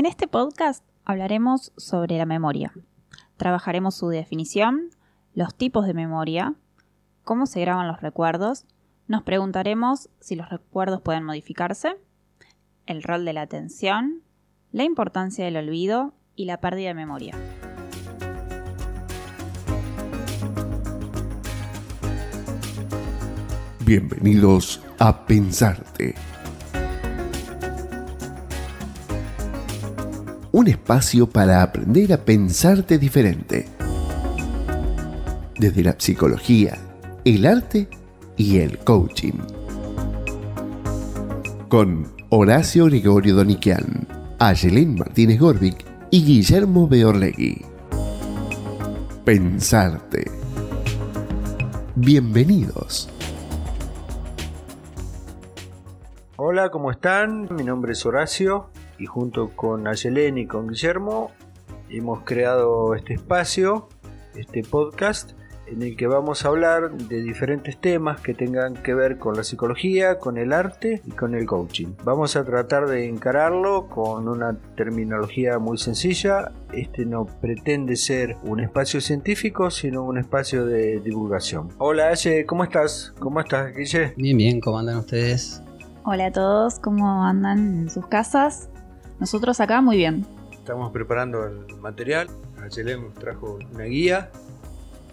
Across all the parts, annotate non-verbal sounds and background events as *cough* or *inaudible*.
En este podcast hablaremos sobre la memoria. Trabajaremos su definición, los tipos de memoria, cómo se graban los recuerdos, nos preguntaremos si los recuerdos pueden modificarse, el rol de la atención, la importancia del olvido y la pérdida de memoria. Bienvenidos a Pensarte. Un espacio para aprender a pensarte diferente. Desde la psicología, el arte y el coaching. Con Horacio Gregorio Doniquian, Ayelén Martínez Gorbic y Guillermo Beorlegui. Pensarte. Bienvenidos. Hola, ¿cómo están? Mi nombre es Horacio y junto con Ayelén y con Guillermo hemos creado este espacio, este podcast, en el que vamos a hablar de diferentes temas que tengan que ver con la psicología, con el arte y con el coaching. Vamos a tratar de encararlo con una terminología muy sencilla. Este no pretende ser un espacio científico, sino un espacio de divulgación. Hola Aye, ¿cómo estás? ¿Cómo estás, Guille? Bien, bien, ¿cómo andan ustedes? Hola a todos, ¿cómo andan en sus casas? Nosotros acá muy bien. Estamos preparando el material. Nos trajo una guía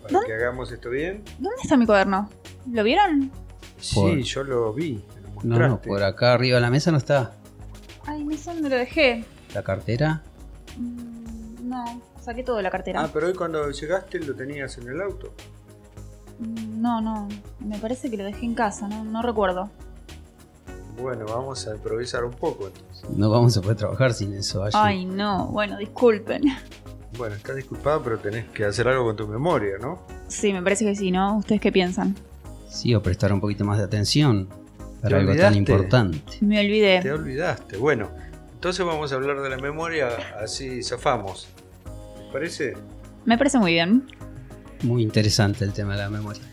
para ¿Dónde? que hagamos esto bien. ¿Dónde está mi cuaderno? ¿Lo vieron? Sí, Por- yo lo vi. lo No, no, por acá arriba de la mesa no está. Ay, no sé dónde lo dejé. La cartera. Mm, No, saqué todo de la cartera. Ah, pero hoy cuando llegaste lo tenías en el auto. Mm, No, no, me parece que lo dejé en casa, no, no recuerdo. Bueno, vamos a improvisar un poco entonces. No vamos a poder trabajar sin eso. allí. Ay, no, bueno, disculpen. Bueno, estás disculpado, pero tenés que hacer algo con tu memoria, ¿no? Sí, me parece que sí, ¿no? ¿Ustedes qué piensan? Sí, o prestar un poquito más de atención ¿Te para algo tan importante. Me olvidé. Te olvidaste. Bueno, entonces vamos a hablar de la memoria, así zafamos. ¿Te parece? Me parece muy bien. Muy interesante el tema de la memoria.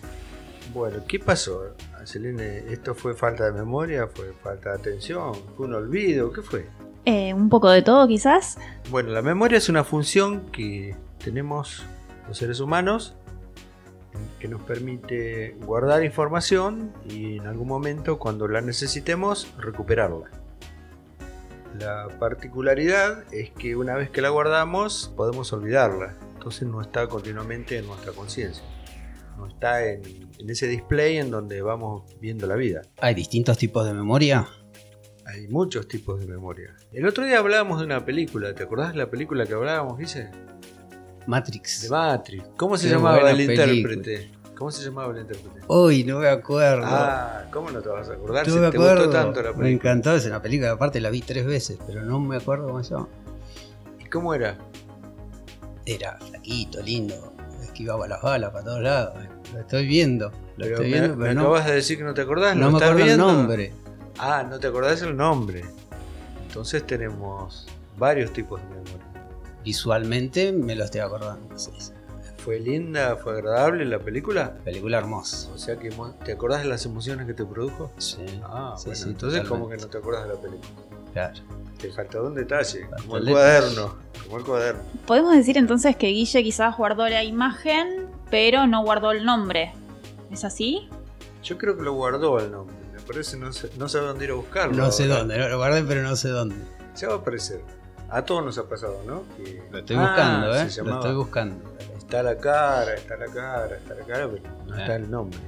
Bueno, ¿qué pasó? Selene, ¿esto fue falta de memoria? ¿Fue falta de atención? ¿Fue un olvido? ¿Qué fue? Eh, un poco de todo, quizás. Bueno, la memoria es una función que tenemos los seres humanos que nos permite guardar información y en algún momento cuando la necesitemos recuperarla. La particularidad es que una vez que la guardamos podemos olvidarla, entonces no está continuamente en nuestra conciencia, no está en, en ese display en donde vamos viendo la vida. ¿Hay distintos tipos de memoria? Hay muchos tipos de memoria. El otro día hablábamos de una película, ¿te acordás de la película que hablábamos, dice? Matrix. De Matrix. ¿Cómo se Qué llamaba el película. intérprete? ¿Cómo se llamaba el intérprete? Uy, no me acuerdo. Ah, ¿cómo no te vas a acordar? no me te acuerdo. gustó tanto la me película. encantó esa película. Aparte la vi tres veces, pero no me acuerdo cómo se llama. ¿Y cómo era? Era flaquito, lindo. Esquivaba las balas para todos lados. Lo estoy viendo. Lo Pero estoy me, viendo, me pero no, acabas de decir que no te acordás, no ¿lo me acuerdo el viendo? nombre. Ah, no te acordás el nombre. Entonces tenemos varios tipos de memoria. Visualmente me lo estoy acordando. Sí. ¿Fue linda, fue agradable la película? Película hermosa. O sea que te acordás de las emociones que te produjo. Sí. Ah, Sí, bueno, sí, entonces como que no te acordás de la película. Claro. Te faltó un detalle, Faltó como el el cuaderno, como el cuaderno. Podemos decir entonces que Guille quizás guardó la imagen, pero no guardó el nombre. ¿Es así? Yo creo que lo guardó el nombre. Me parece, no sé, no sabe dónde ir a buscarlo. No sé dónde, lo guardé, pero no sé dónde. Ya va a aparecer. A todos nos ha pasado, ¿no? Que- Lo estoy Ah, buscando, se ¿eh? Lo estoy buscando. Está la cara, está la cara, está la cara, pero no Ah. está el nombre.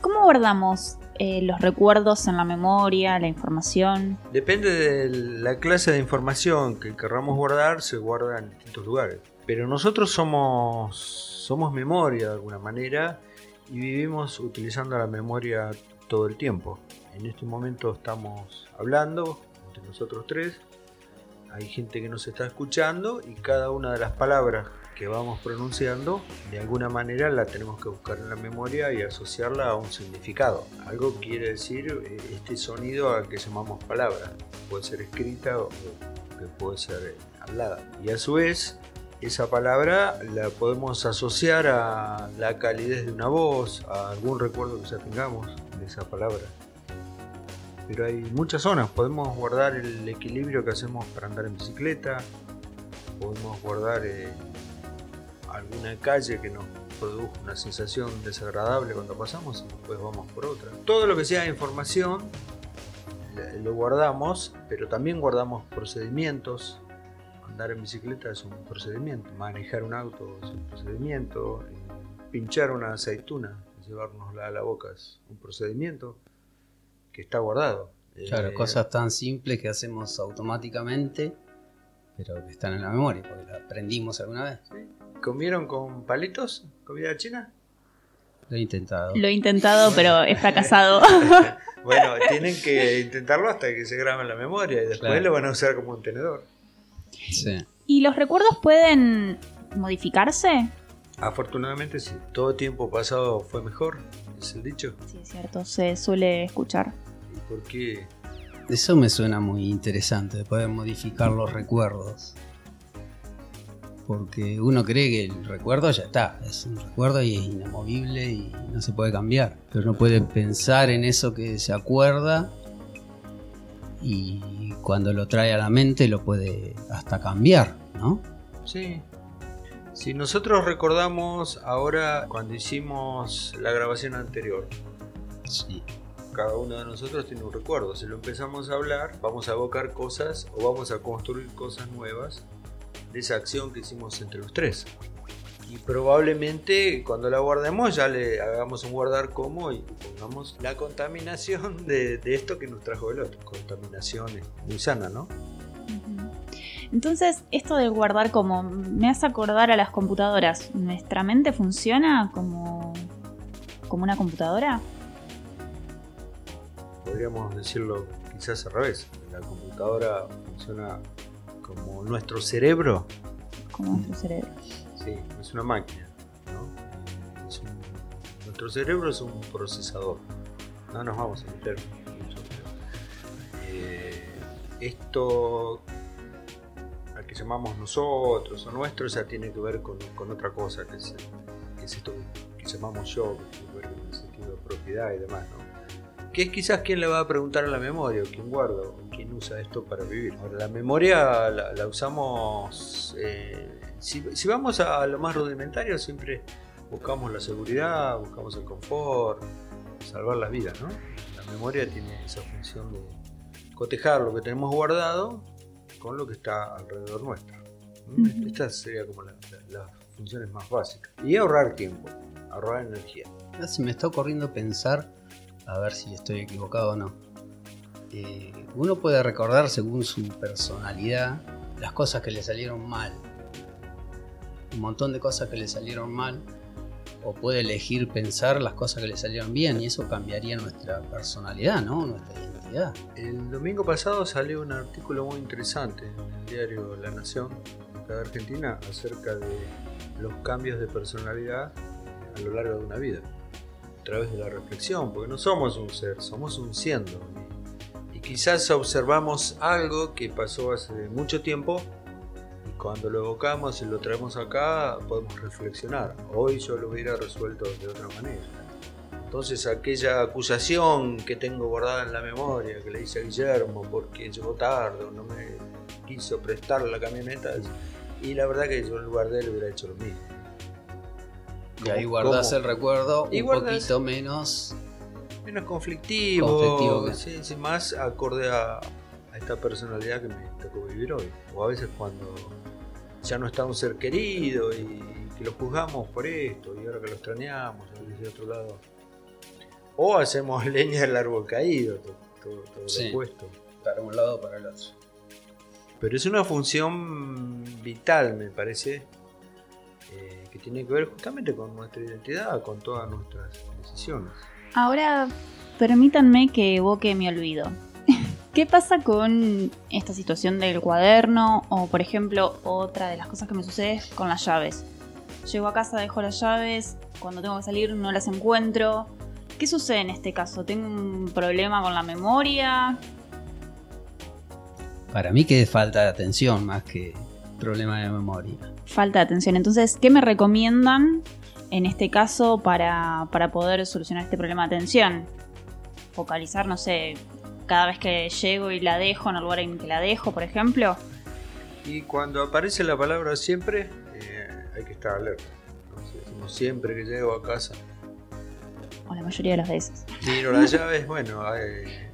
¿Cómo guardamos eh, los recuerdos en la memoria, la información? Depende de la clase de información que querramos guardar, se guarda en distintos lugares. Pero nosotros somos, somos memoria de alguna manera y vivimos utilizando la memoria todo el tiempo. En este momento estamos hablando entre nosotros tres. Hay gente que nos está escuchando y cada una de las palabras que vamos pronunciando, de alguna manera la tenemos que buscar en la memoria y asociarla a un significado. Algo quiere decir eh, este sonido al que llamamos palabra. Puede ser escrita o que puede ser eh, hablada. Y a su vez, esa palabra la podemos asociar a la calidez de una voz, a algún recuerdo que ya tengamos de esa palabra. pero hay muchas zonas. Podemos guardar el equilibrio que hacemos para andar en bicicleta, podemos guardar eh, alguna calle que nos produjo una sensación desagradable cuando pasamos y después vamos por otra. Todo lo que sea información lo guardamos, pero también guardamos procedimientos. Andar en bicicleta es un procedimiento, manejar un auto es un procedimiento, eh, pinchar una aceituna, llevárnosla a la boca es un procedimiento que está guardado. Claro, Eh, cosas tan simples que hacemos automáticamente, pero que están en la memoria, porque la aprendimos alguna vez. ¿Comieron con palitos? ¿Comida china? Lo he intentado. Lo he intentado, pero he fracasado. *laughs* Bueno, tienen que intentarlo hasta que se grabe en la memoria y después Claro. lo van a usar como un tenedor. Sí. ¿Y los recuerdos pueden modificarse? Afortunadamente sí, todo tiempo pasado fue mejor, es el dicho. Sí, es cierto, se suele escuchar. ¿Y por qué? Eso me suena muy interesante, de poder modificar los recuerdos. Porque uno cree que el recuerdo ya está, es un recuerdo y es inamovible y no se puede cambiar. Pero uno puede pensar en eso que se acuerda y cuando lo trae a la mente lo puede hasta cambiar, ¿no? Sí. Si nosotros recordamos ahora cuando hicimos la grabación anterior, Sí. cada uno de nosotros tiene un recuerdo. Si lo empezamos a hablar, vamos a evocar cosas o vamos a construir cosas nuevas de esa acción que hicimos entre los tres. Y probablemente cuando la guardemos ya le hagamos un guardar como y pongamos la contaminación *laughs* de, de esto que nos trajo el otro. Contaminación muy sana, ¿no? Entonces, esto de guardar como me hace acordar a las computadoras. ¿Nuestra mente funciona como, como una computadora? Podríamos decirlo quizás al revés. La computadora funciona como nuestro cerebro Como nuestro cerebro. Sí, es una máquina. ¿no? Es un- nuestro cerebro es un procesador. No nos vamos a meter mucho. eh, esto al que llamamos nosotros o nuestro ya tiene que ver con, con otra cosa, que es, que es esto que llamamos yo, que tiene que ver con el sentido de propiedad y demás. ¿no? Que es quizás quién le va a preguntar a la memoria, o quién guarda, o quién usa esto para vivir. Ahora, la memoria la, la usamos eh, si, si vamos a lo más rudimentario, siempre buscamos la seguridad, buscamos el confort, salvar las vidas, ¿no? La memoria tiene esa función de cotejar lo que tenemos guardado con lo que está alrededor nuestro. Ujú. Esta sería como la- la- las funciones más básicas. Y ahorrar tiempo, ahorrar energía. Ahora se me está ocurriendo pensar, a ver si estoy equivocado o no. Eh, uno puede recordar según su personalidad las cosas que le salieron mal. Un montón de cosas que le salieron mal. O puede elegir pensar las cosas que le salieron bien y eso cambiaría nuestra personalidad, ¿no? Nuestra identidad. El domingo pasado salió un artículo muy interesante en el diario La Nación de Argentina acerca de los cambios de personalidad a lo largo de una vida, través de la reflexión, porque no somos un ser, somos un siendo. Y, quizás observamos algo que pasó hace mucho tiempo y cuando lo evocamos y lo traemos acá podemos reflexionar. Hoy yo lo hubiera resuelto de otra manera. Entonces aquella acusación que tengo guardada en la memoria que le hice a Guillermo porque llegó tarde o no me quiso prestar la camioneta y la verdad que yo en lugar de él hubiera hecho lo mismo. Y ahí ¿Cómo- guardás cómo? el recuerdo Y un poquito menos. Menos conflictivo, Conflictivo sí, sí, más acorde a, a esta personalidad que me tocó vivir hoy. O a veces cuando ya no está un ser querido y que lo juzgamos por esto y ahora que lo extrañamos, a veces de otro lado. O hacemos *laughs* leña del árbol caído, todo, todo, todo Sí. lo opuesto. Para un lado para el otro. Pero es una función vital, me parece, eh, tiene que ver justamente con nuestra identidad, con todas nuestras decisiones. Ahora, permítanme que evoque mi olvido. *laughs* ¿Qué pasa con esta situación del cuaderno? O, por ejemplo, otra de las cosas que me sucede es con las llaves. Llego a casa, dejo las llaves, cuando tengo que salir no las encuentro. ¿Qué sucede en este caso? ¿Tengo un problema con la memoria? Para mí que es falta de atención más que problema de memoria. Falta de atención. Entonces, ¿qué me recomiendan en este caso para, para poder solucionar este problema de atención? Focalizar, no sé, cada vez que llego y la dejo en el lugar en que la dejo, por ejemplo. Y cuando aparece la palabra siempre, eh, hay que estar alerta. Entonces, decimos siempre que llego a casa, O la mayoría de las veces. tiro las *laughs* llaves. Bueno, eh,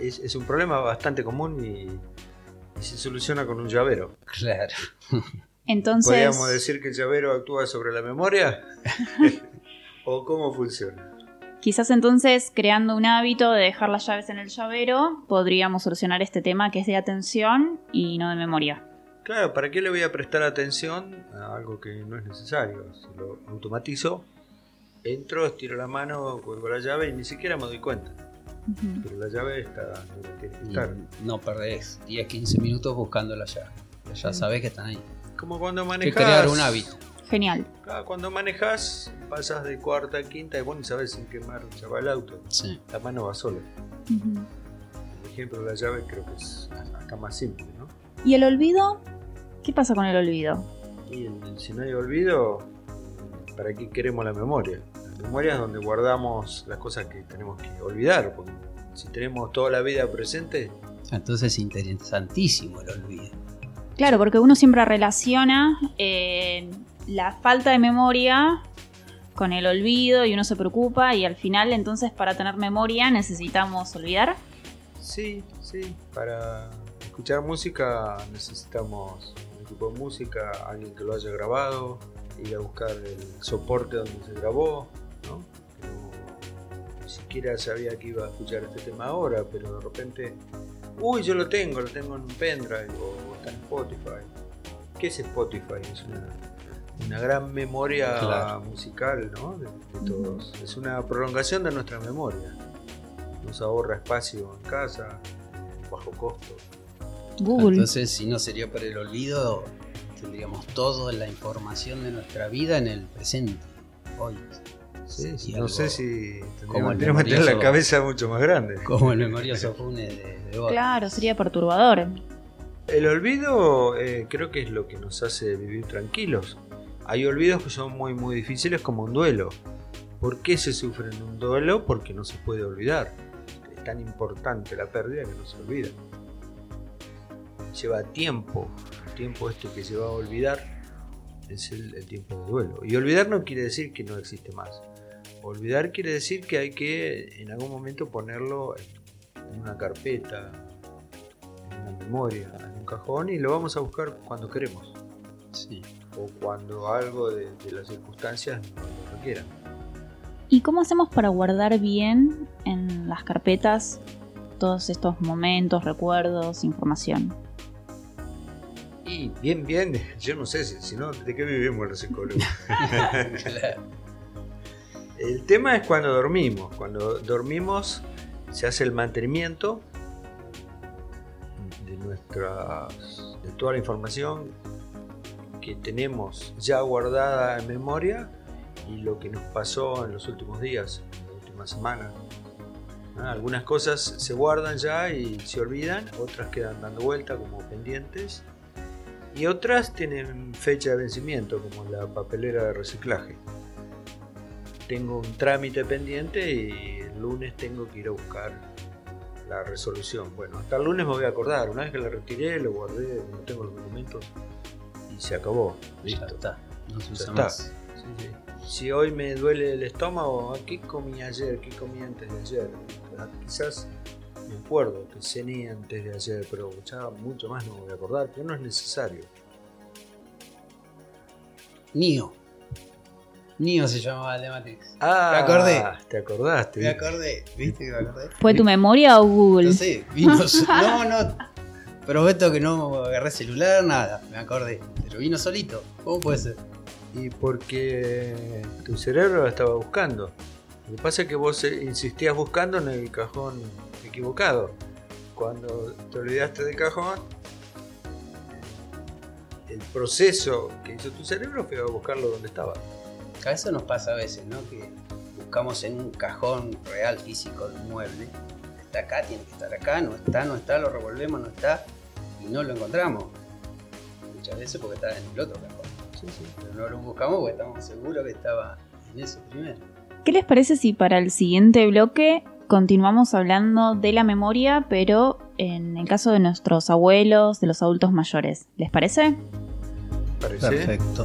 es, es un problema bastante común y, y se soluciona con un llavero. Claro. Entonces, ¿Podríamos decir que el llavero actúa sobre la memoria? *laughs* ¿O cómo funciona? quizás entonces creando un hábito de dejar las llaves en el llavero, podríamos solucionar este tema que es de atención y no de memoria. Claro, ¿para qué le voy a prestar atención a algo que no es necesario? Si lo automatizo, entro, estiro la mano, cuelgo la llave y ni siquiera me doy cuenta. Ujú. Pero la llave está donde tiene que Y estar. no perdés 10, 15 minutos buscando la llave. Ya sabés que están ahí. Como cuando Que manejas. crear un hábito. Genial. Claro, cuando manejas, pasas de cuarta a quinta y vos ni sabes en qué marcha va el auto. Sí. La mano va sola. Ujú. El ejemplo de la llave creo que es hasta más simple, ¿no? ¿Y el olvido? ¿Qué pasa con el olvido? Y el- si no hay olvido, ¿para qué queremos la memoria? La memoria es donde guardamos las cosas que tenemos que olvidar. Porque si tenemos toda la vida presente, Entonces es interesantísimo el olvido. Claro, porque uno siempre relaciona eh, la falta de memoria con el olvido y uno se preocupa y al final entonces para tener memoria necesitamos olvidar. sí, sí. Para escuchar música necesitamos un equipo de música, alguien que lo haya grabado, ir a buscar el soporte donde se grabó, ¿no? Que no- ni siquiera sabía que iba a escuchar este tema ahora, pero de repente, uy, yo lo tengo, lo tengo en un pendrive o está en Spotify. ¿Qué es Spotify? Es una, una gran memoria Claro. musical, ¿no? De, de todos. Es una prolongación de nuestra memoria. Nos ahorra espacio en casa, bajo costo. Google. Entonces, si no sería por el olvido, tendríamos toda la información de nuestra vida en el presente, hoy. Sí, Sí, no sé si tendríamos que tener la cabeza mucho más grande. Como el memorioso Funes de, de Borges. Claro, sería perturbador. El olvido eh, creo que es lo que nos hace vivir tranquilos. Hay olvidos que son muy muy difíciles como un duelo. ¿Por qué se sufre en un duelo? Porque no se puede olvidar. Es tan importante la pérdida que no se olvida. Lleva tiempo. El tiempo este que se va a olvidar es el, el tiempo de duelo. Y olvidar no quiere decir que no existe más. Olvidar quiere decir que hay que en algún momento ponerlo en una carpeta, en una memoria, en un cajón y lo vamos a buscar cuando queremos Sí. o cuando algo de, de las circunstancias nos lo requieran. ¿Y cómo hacemos para guardar bien en las carpetas todos estos momentos, recuerdos, información? Y bien, bien, *laughs* yo no sé si, si no, ¿de qué vivimos los psicólogos? *laughs* *laughs* Claro. El tema es cuando dormimos. Cuando dormimos se hace el mantenimiento de nuestras de toda la información que tenemos ya guardada en memoria y lo que nos pasó en los últimos días, en la última semana. Ah, Algunas cosas se guardan ya y se olvidan, otras quedan dando vuelta como pendientes y otras tienen fecha de vencimiento como la papelera de reciclaje tengo un trámite pendiente y el lunes tengo que ir a buscar la resolución. Bueno, hasta el lunes me voy a acordar. Una vez que la retiré, lo guardé, no tengo los documentos y se acabó. Ya Listo. está. No se Ya usa más. Sí, sí. Si hoy me duele el estómago, ¿a ¿qué comí ayer? ¿Qué comí antes de ayer? Ah, Quizás me acuerdo que cené antes de ayer, pero ya mucho más no me voy a acordar, pero no es necesario. Nio. Nio se llamaba el de Matrix. Ah, Me acordé. Te acordaste. Me acordé, ¿viste que me acordé? ¿Fue tu memoria o Google? No sé, vino No, no. Prometo que no agarré celular, nada. Me acordé. Pero vino solito. ¿Cómo puede ser? Y porque tu cerebro la estaba buscando. Lo que pasa es que vos eh, insistías buscando en el cajón equivocado. Cuando te olvidaste del cajón, el proceso que hizo tu cerebro fue a buscarlo donde estaba. Eso nos pasa a veces, ¿no? Que buscamos en un cajón real, físico, de un mueble. Está acá, tiene que estar acá, no está, no está, lo revolvemos, no está. Y no lo encontramos. Muchas veces porque está en el otro cajón. Pero no lo buscamos porque estamos seguros que estaba en ese primero. ¿Qué les parece si para el siguiente bloque continuamos hablando de la memoria, pero en el caso de nuestros abuelos, de los adultos mayores. ¿Les parece? Parece. Perfecto.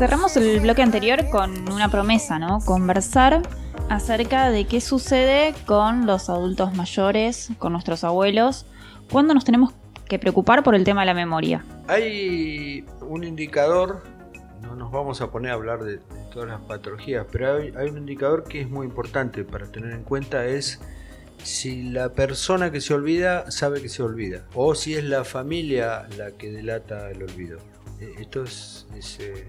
Cerramos el bloque anterior con una promesa, ¿no? Conversar acerca de qué sucede con los adultos mayores, con nuestros abuelos, cuando nos tenemos que preocupar por el tema de la memoria. Hay un indicador, no nos vamos a poner a hablar de, todas las patologías, pero hay, hay un indicador que es muy importante para tener en cuenta, es si la persona que se olvida sabe que se olvida, o si es la familia la que delata el olvido. Eh, Esto es, es, eh,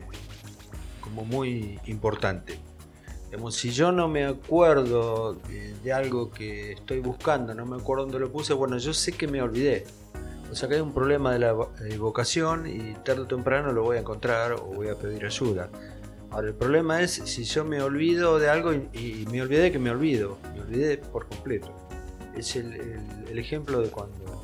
como muy importante. Digamos, si yo no me acuerdo de, de algo que estoy buscando, no me acuerdo dónde lo puse, bueno, yo sé que me olvidé. O sea que hay un problema de la evocación y tarde o temprano lo voy a encontrar o voy a pedir ayuda. Ahora, el problema es si yo me olvido de algo y, y me olvidé que me olvido, me olvidé por completo. Es el, el- el ejemplo de cuando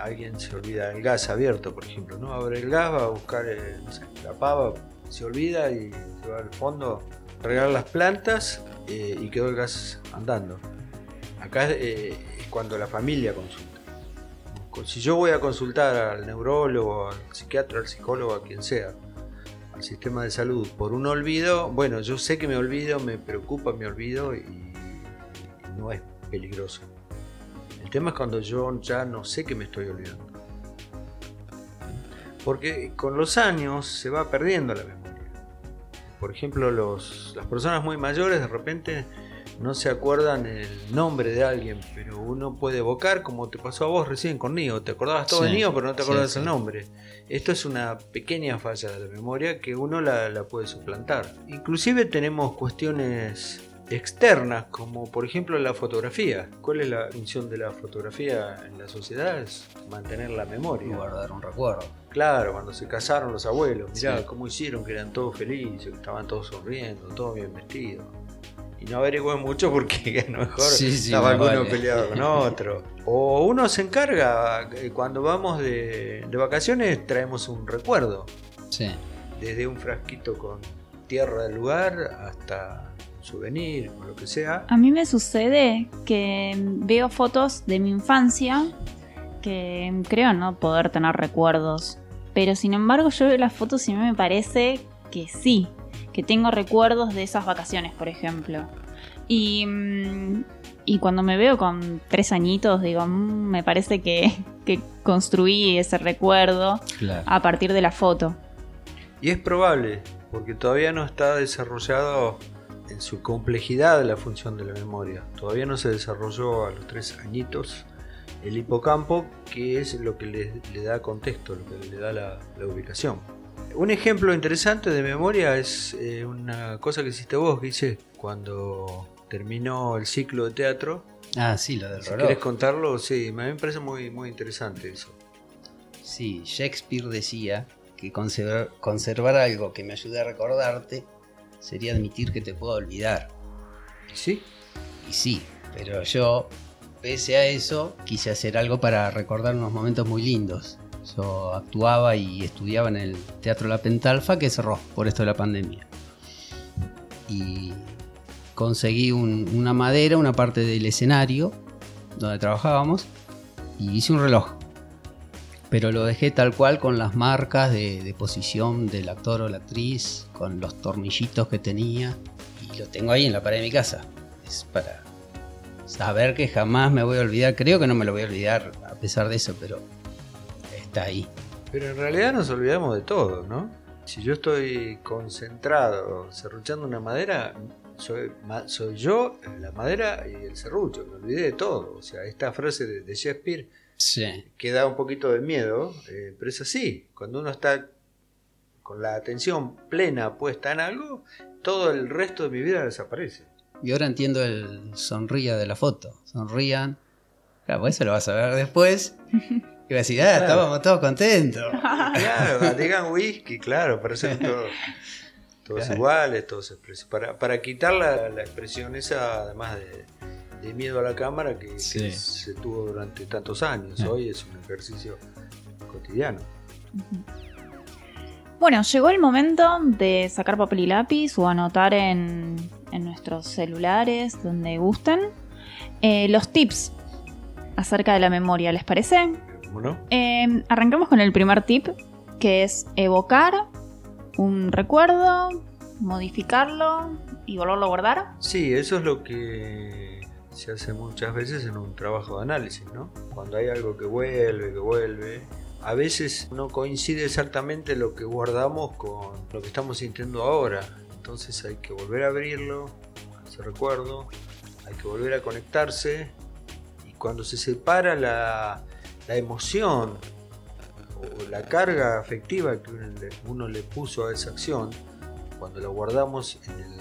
alguien se olvida el gas abierto, por ejemplo, ¿no? Abre el gas, va a buscar eh, no la pava, se olvida y se va al fondo regar las plantas eh, y quedó el gas andando. Acá eh, es cuando la familia consulta. Si yo voy a consultar al neurólogo, al psiquiatra, al psicólogo, a quien sea, al sistema de salud por un olvido, bueno, yo sé que me olvido, me preocupa mi olvido y, y no es peligroso. El tema es cuando yo ya no sé que me estoy olvidando. Porque con los años se va perdiendo la memoria. Por ejemplo, los, las personas muy mayores de repente no se acuerdan el nombre de alguien, pero uno puede evocar, como te pasó a vos recién con Nio. Te acordabas todo de Sí, Nio, pero no te acordabas sí. el nombre. Esto es una pequeña falla de la memoria que uno la, la puede suplantar. Inclusive tenemos cuestiones externas, como por ejemplo la fotografía. ¿Cuál es la función de la fotografía en la sociedad? Es mantener la memoria. Guardar un recuerdo. Claro, cuando se casaron los abuelos, mirá Sí. cómo hicieron, que eran todos felices, que estaban todos sonriendo, todos bien vestidos. Y no averigüen mucho porque *laughs* a lo mejor Sí, sí, estaba alguno vale. peleado con otro. O uno se encarga, eh, cuando vamos de, de vacaciones traemos un recuerdo, Sí. desde un frasquito con tierra del lugar hasta souvenir o lo que sea. A mí me sucede que veo fotos de mi infancia que creo no poder tener recuerdos. Pero sin embargo yo veo las fotos y a mí me parece que sí, que tengo recuerdos de esas vacaciones, por ejemplo. Y, mm, y cuando me veo con tres añitos, digo, "Mm, me parece que, que construí ese recuerdo Claro. a partir de la foto. Y es probable, porque todavía no está desarrollado en su complejidad la función de la memoria. Todavía no se desarrolló a los tres añitos el hipocampo, que es lo que le, le da contexto, lo que le da la, la ubicación. Un ejemplo interesante de memoria es eh, una cosa que hiciste vos, hice cuando terminó el ciclo de teatro. Ah, sí, lo del Si reloj. querés contarlo, sí, a mí me parece muy, muy interesante eso. Sí, Shakespeare decía que conservar, conservar algo que me ayude a recordarte sería admitir que te puedo olvidar. ¿Sí? Y sí, pero yo, pese a eso, quise hacer algo para recordar unos momentos muy lindos. Yo actuaba y estudiaba en el Teatro La Pentalfa que cerró por esto de la pandemia. Y conseguí un- una madera, una parte del escenario donde trabajábamos y hice un reloj. Pero lo dejé tal cual con las marcas de, posición del actor o la actriz, con los tornillitos que tenía. Y lo tengo ahí en la pared de mi casa. Es para saber que jamás me voy a olvidar. Creo que no me lo voy a olvidar a pesar de eso, pero está ahí. Pero en realidad nos olvidamos de todo, ¿no? Si yo estoy concentrado serruchando una madera, soy, soy yo, la madera y el serrucho, me olvidé de todo. O sea, esta frase de, de Shakespeare Sí. que da un poquito de miedo, eh, pero es así. Cuando uno está con la atención plena puesta en algo, todo el resto de mi vida desaparece. Y ahora entiendo el sonría de la foto. Sonrían. Claro, pues eso lo vas a ver después. *laughs* Y vas a decir, ah, estábamos todos contentos. *laughs* Claro, digan whisky, claro, parecen todos, todos Claro. iguales, todos expresos. Para, para quitar la, la expresión esa, además de, de miedo a la cámara que, se tuvo durante tantos años. Sí. Hoy es un ejercicio cotidiano. Bueno, llegó el momento de sacar papel y lápiz o anotar en, en nuestros celulares, donde gusten, eh, los tips acerca de la memoria, ¿les parece? ¿Cómo no? Eh, arrancamos con el primer tip, que es evocar un recuerdo, modificarlo y volverlo a guardar. Sí, eso es lo que se hace muchas veces en un trabajo de análisis, ¿no? Cuando hay algo que vuelve, que vuelve. A veces no coincide exactamente lo que guardamos con lo que estamos sintiendo ahora. Entonces hay que volver a abrirlo, ese recuerdo, hay que volver a conectarse. Y cuando se separa la, la emoción o la carga afectiva que uno le, uno le puso a esa acción, cuando la guardamos en el,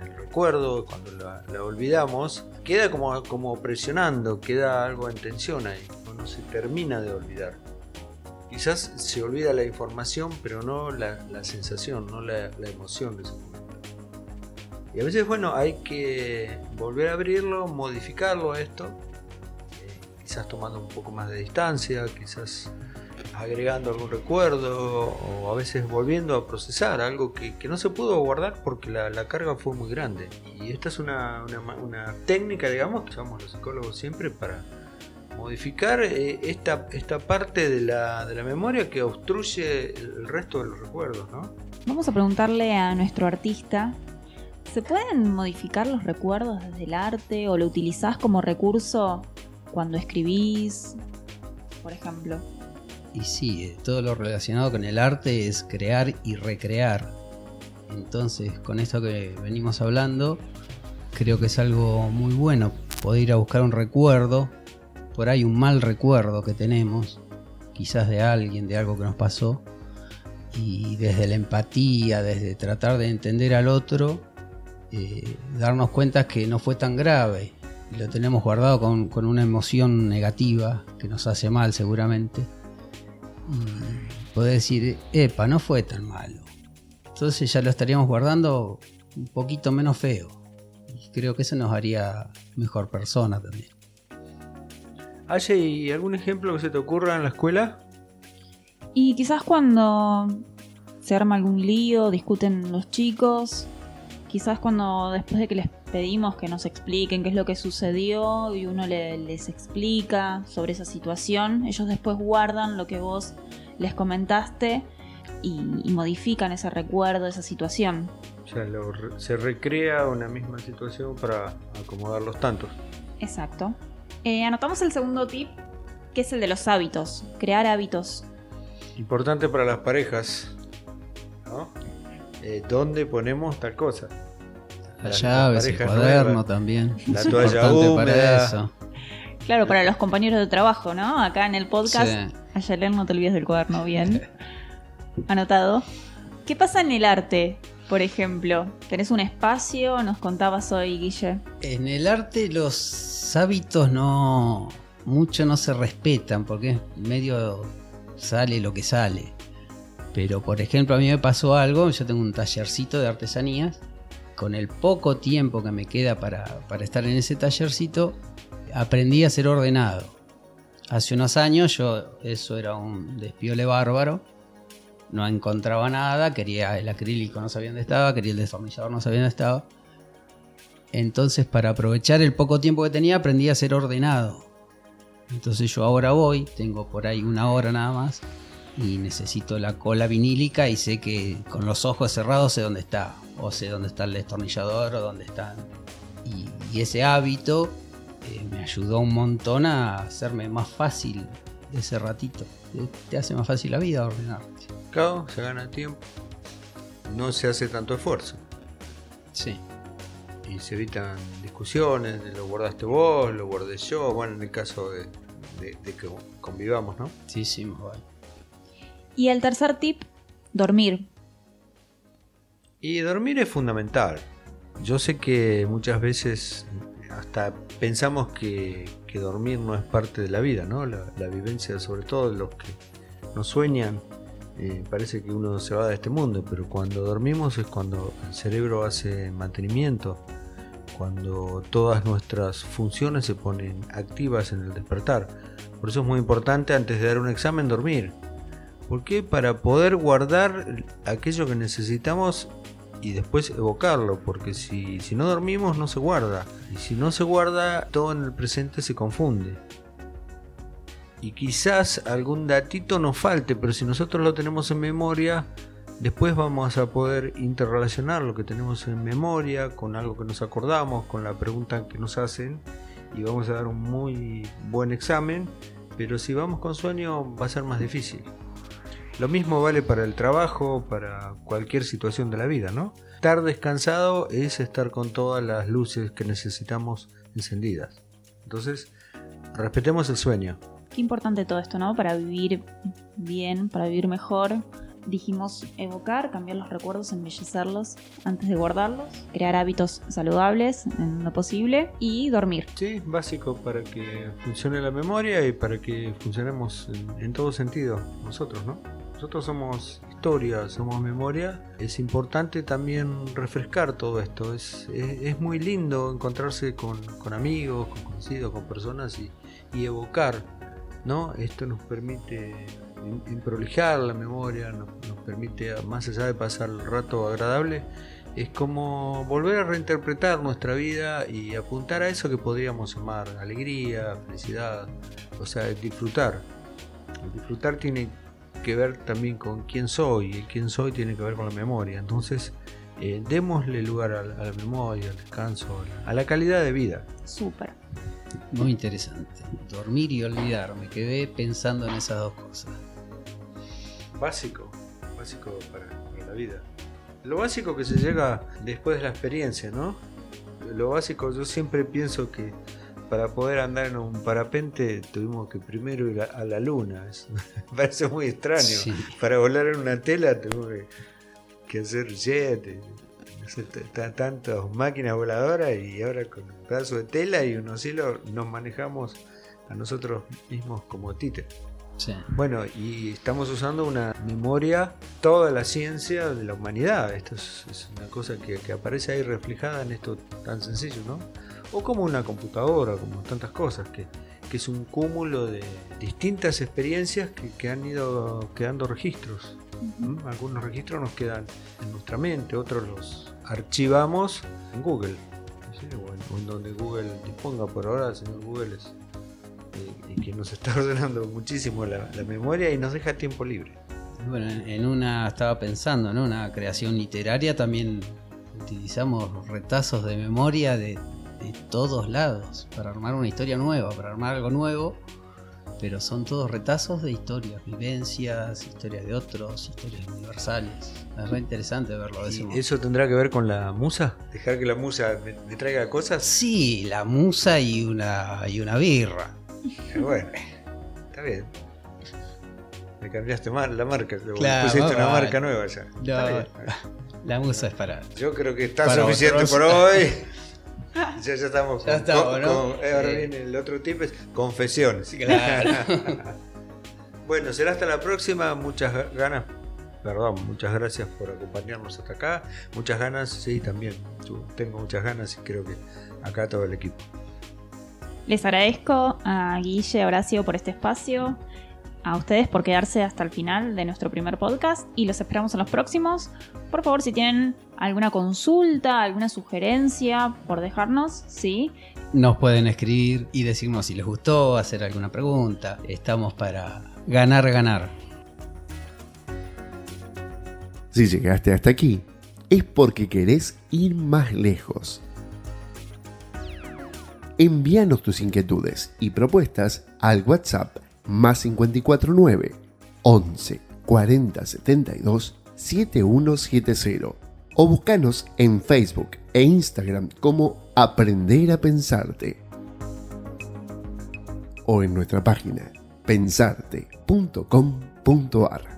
en el recuerdo, cuando la, la olvidamos, queda como, como presionando, queda algo en tensión ahí, no, se termina de olvidar. Quizás se olvida la información, pero no la, la sensación, no la, la emoción de ese momento. Y a veces, bueno, hay que volver a abrirlo, modificarlo esto, eh, quizás tomando un poco más de distancia, quizás agregando algún recuerdo o a veces volviendo a procesar algo que, no se pudo guardar porque la, carga fue muy grande. Y esta es una, una técnica, digamos, que usamos los psicólogos siempre para modificar eh, esta, esta parte de la, de la memoria que obstruye el resto de los recuerdos, ¿no? Vamos a preguntarle a nuestro artista, ¿se pueden modificar los recuerdos desde el arte o lo utilizás como recurso cuando escribís, por ejemplo? Y sí, eh, todo lo relacionado con el arte es crear y recrear. Entonces, con esto que venimos hablando, creo que es algo muy bueno poder ir a buscar un recuerdo, por ahí un mal recuerdo que tenemos, quizás de alguien, de algo que nos pasó, y desde la empatía, desde tratar de entender al otro, eh, darnos cuenta que no fue tan grave. Y lo tenemos guardado con, con una emoción negativa que nos hace mal seguramente y poder decir, epa, no fue tan malo. Entonces ya lo estaríamos guardando un poquito menos feo. Y creo que eso nos haría mejor persona también. ¿Hay algún ejemplo que se te ocurra en la escuela? Y quizás cuando se arma algún lío, discuten los chicos, quizás cuando después de que les pedimos que nos expliquen qué es lo que sucedió y uno le- les explica sobre esa situación, ellos después guardan lo que vos les comentaste y, y modifican ese recuerdo, esa situación. O sea, lo se recrea una misma situación para acomodar los tantos. Exacto. Eh, anotamos el segundo tip, que es el de los hábitos, crear hábitos. Importante para las parejas, ¿no? Eh, ¿Dónde ponemos tal cosa? Las llaves, el cuaderno nuevas. también. La Es toalla importante húmeda. para eso. Claro, para los compañeros de trabajo, ¿no? Acá en el podcast. Sí. Ayelen, no te olvides del cuaderno, bien. *laughs* Anotado. ¿Qué pasa en el arte, por ejemplo? ¿Tenés un espacio? Nos contabas hoy, Guille. En el arte los hábitos no mucho no se respetan porque medio sale lo que sale. Pero por ejemplo a mí me pasó algo, yo tengo un tallercito de artesanías, con el poco tiempo que me queda para, para estar en ese tallercito, aprendí a ser ordenado. Hace unos años yo eso era un despiole bárbaro, no encontraba nada, quería el acrílico, no sabía dónde estaba, quería el destornillador, no sabía dónde estaba. Entonces, para aprovechar el poco tiempo que tenía, aprendí a ser ordenado. Entonces yo ahora voy, tengo por ahí una hora nada más, y necesito la cola vinílica y sé que con los ojos cerrados sé dónde está, o sé dónde está el destornillador o dónde están. Y, y ese hábito eh, me ayudó un montón a hacerme más fácil ese ratito. Te, te hace más fácil la vida ordenarte. Claro, se gana tiempo. No se hace tanto esfuerzo. Sí. Y se evitan discusiones, lo guardaste vos, lo guardé yo, bueno, en el caso de, de- de que convivamos, ¿no? Sí, sí, más vale. Y el tercer tip, dormir. Y dormir es fundamental. Yo sé que muchas veces hasta pensamos que, dormir no es parte de la vida, ¿no? La, vivencia, sobre todo los que no sueñan, eh, parece que uno se va de este mundo, pero cuando dormimos es cuando el cerebro hace mantenimiento, cuando todas nuestras funciones se ponen activas en el despertar. Por eso es muy importante antes de dar un examen dormir. ¿Por qué? Para poder guardar aquello que necesitamos y después evocarlo, porque si, si no dormimos no se guarda. Y si no se guarda, todo en el presente se confunde. Y quizás algún datito nos falte, pero si nosotros lo tenemos en memoria, después vamos a poder interrelacionar lo que tenemos en memoria con algo que nos acordamos, con la pregunta que nos hacen, y vamos a dar un muy buen examen, pero si vamos con sueño va a ser más difícil. Lo mismo vale para el trabajo, para cualquier situación de la vida, ¿no? Estar descansado es estar con todas las luces que necesitamos encendidas. Entonces, respetemos el sueño. Qué importante todo esto, ¿no? Para vivir bien, para vivir mejor. Dijimos evocar, cambiar los recuerdos, embellecerlos antes de guardarlos, crear hábitos saludables en lo posible y dormir. Sí, básico para que funcione la memoria y para que funcionemos en, en todo sentido nosotros, ¿no? Nosotros somos historia, somos memoria. Es importante también refrescar todo esto. Es, es, es muy lindo encontrarse con, con, amigos, con conocidos, con personas y, y evocar. ¿no? Esto nos permite prolijar la memoria, nos, nos, permite, más allá de pasar el rato agradable, es como volver a reinterpretar nuestra vida y apuntar a eso que podríamos llamar alegría, felicidad, o sea, disfrutar. El disfrutar tiene que ver también con quién soy, y quién soy tiene que ver con la memoria. Entonces, eh, démosle lugar a, a, la memoria, al descanso, a la, a la calidad de vida. Súper. Muy interesante. Dormir y olvidar. Me quedé pensando en esas dos cosas. Básico, básico para, para la vida. Lo básico que se llega después de la experiencia, ¿no? Lo básico, yo siempre pienso que para poder andar en un parapente tuvimos que primero ir a, a la luna. *laughs* Me parece muy extraño. Sí. Para volar en una tela tuvimos que, que hacer jet, sé, tantas máquinas voladoras y ahora con un pedazo de tela y unos hilos nos manejamos a nosotros mismos como títeres. Sí. Bueno, y estamos usando una memoria, toda la ciencia de la humanidad. Esto es, es una cosa que, que, aparece ahí reflejada en esto tan sencillo, ¿no? O como una computadora, como tantas cosas, que, que es un cúmulo de distintas experiencias que, que han ido quedando registros. ¿Mm? Algunos registros nos quedan en nuestra mente, otros los archivamos en Google. ¿sí? O, en, o, en, donde Google disponga por ahora, el señor Google es y que nos está *laughs* ordenando muchísimo la, la, memoria y nos deja tiempo libre. Bueno, en una estaba pensando, ¿no? Una creación literaria también utilizamos retazos de memoria de, de, todos lados para armar una historia nueva, para armar algo nuevo, pero son todos retazos de historias, vivencias, historias de otros, historias universales. Es re interesante verlo. De ¿Y ¿Eso tendrá que ver con la musa? ¿Dejar que la musa me, traiga cosas? Sí, la musa y una, y una birra. Bueno, está bien. Me cambiaste mal la marca, claro, pusiste una marca nueva ya. No, la musa es para. Yo creo que está para suficiente por hoy. *laughs* *laughs* Ya, ya estamos. Ya con, estamos, ¿no? Con, eh, ahora viene el otro tip, es confesiones. Claro. *laughs* bueno, será hasta la próxima. Muchas ganas, perdón, muchas gracias por acompañarnos hasta acá. Muchas ganas, sí, también. Yo tengo muchas ganas y creo que acá todo el equipo. Les agradezco a Guille, a Horacio por este espacio, a ustedes por quedarse hasta el final de nuestro primer podcast y los esperamos en los próximos. Por favor, si tienen alguna consulta, alguna sugerencia por dejarnos, sí. Nos pueden escribir y decirnos si les gustó, hacer alguna pregunta. Estamos para ganar, ganar. Si llegaste hasta aquí, es porque querés ir más lejos envíanos tus inquietudes y propuestas al WhatsApp más 549 11 40 72 7170 o búscanos en Facebook e Instagram como Aprender a Pensarte o en nuestra página pensarte.com.ar.